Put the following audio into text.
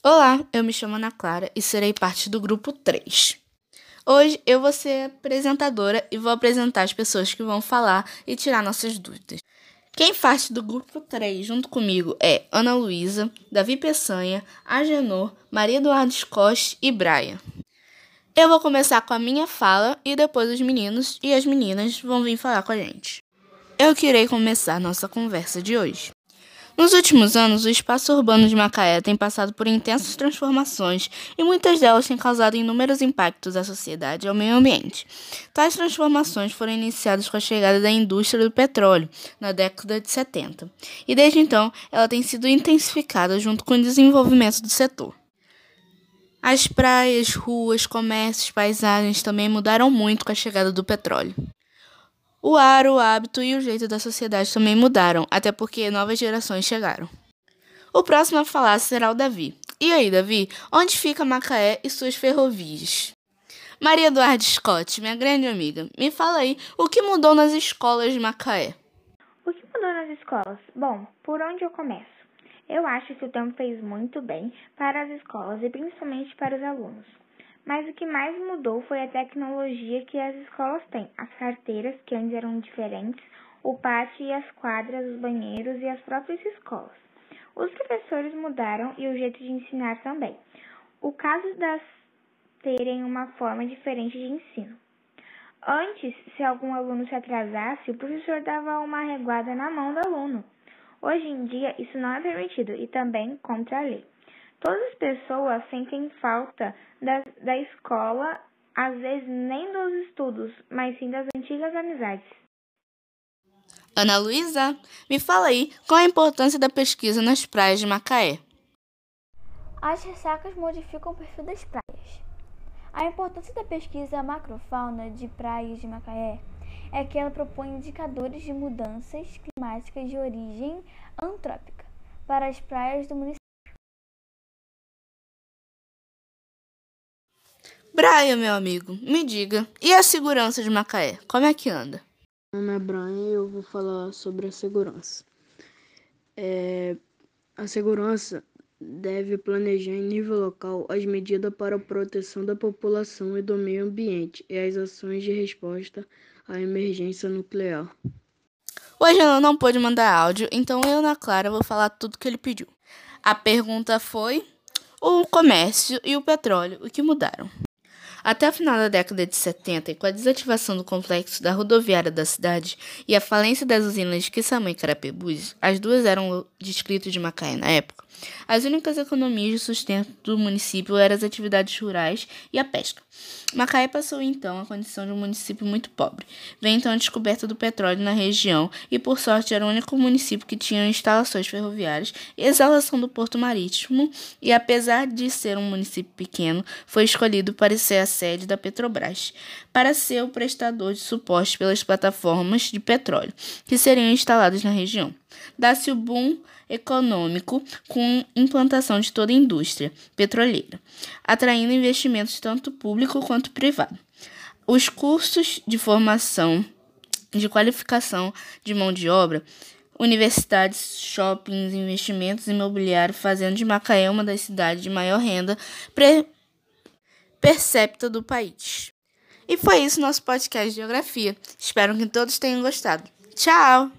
Olá, eu me chamo Ana Clara e serei parte do grupo 3. Hoje eu vou ser apresentadora e vou apresentar as pessoas que vão falar e tirar nossas dúvidas. Quem faz do grupo 3 junto comigo é Ana Luísa, Davi Peçanha, Agenor, Maria Eduardo Scott e Brian. Eu vou começar com a minha fala e depois os meninos e as meninas vão vir falar com a gente. Eu queria começar nossa conversa de hoje. Nos últimos anos, o espaço urbano de Macaé tem passado por intensas transformações e muitas delas têm causado inúmeros impactos à sociedade e ao meio ambiente. Tais transformações foram iniciadas com a chegada da indústria do petróleo na década de 70, e desde então ela tem sido intensificada junto com o desenvolvimento do setor. As praias, ruas, comércios, paisagens também mudaram muito com a chegada do petróleo. O ar, o hábito e o jeito da sociedade também mudaram, até porque novas gerações chegaram. O próximo a falar será o Davi. E aí, Davi, onde fica Macaé e suas ferrovias? Maria Eduarda Scott, minha grande amiga, me fala aí o que mudou nas escolas de Macaé. O que mudou nas escolas? Bom, por onde eu começo? Eu acho que o tempo fez muito bem para as escolas e principalmente para os alunos. Mas o que mais mudou foi a tecnologia que as escolas têm. As carteiras, que antes eram diferentes, o pátio e as quadras, os banheiros e as próprias escolas. Os professores mudaram e o jeito de ensinar também. O caso das terem uma forma diferente de ensino. Antes, se algum aluno se atrasasse, o professor dava uma reguada na mão do aluno. Hoje em dia, isso não é permitido e também contra a lei. Todas as pessoas sentem falta da, da escola, às vezes nem dos estudos, mas sim das antigas amizades. Ana Luísa, me fala aí qual a importância da pesquisa nas praias de Macaé. As ressacas modificam o perfil das praias. A importância da pesquisa macrofauna de praias de Macaé é que ela propõe indicadores de mudanças climáticas de origem antrópica para as praias do município. Brian, meu amigo, me diga, e a segurança de Macaé? Como é que anda? Meu nome é Brian e eu vou falar sobre a segurança. É, a segurança deve planejar em nível local as medidas para a proteção da população e do meio ambiente e as ações de resposta à emergência nuclear. Hoje ela não pôde mandar áudio, então eu, na Clara, vou falar tudo que ele pediu. A pergunta foi: o comércio e o petróleo, o que mudaram? Até o final da década de 70, com a desativação do complexo da rodoviária da cidade e a falência das usinas de Quissamã e Carapebus, as duas eram distritos de Macaé na época, as únicas economias de sustento do município eram as atividades rurais e a pesca. Macaé passou então a condição de um município muito pobre. Veio então a descoberta do petróleo na região e, por sorte, era o único município que tinha instalações ferroviárias e exalação do porto marítimo. E, apesar de ser um município pequeno, foi escolhido para ser a sede da Petrobras, para ser o prestador de suporte pelas plataformas de petróleo que seriam instaladas na região. Dá-se o boom econômico com implantação de toda a indústria petroleira, atraindo investimentos tanto público quanto privado. Os cursos de formação de qualificação de mão de obra, universidades, shoppings, investimentos imobiliários, fazendo de Macaé uma das cidades de maior renda percepta do país. E foi isso nosso podcast de Geografia. Espero que todos tenham gostado. Tchau!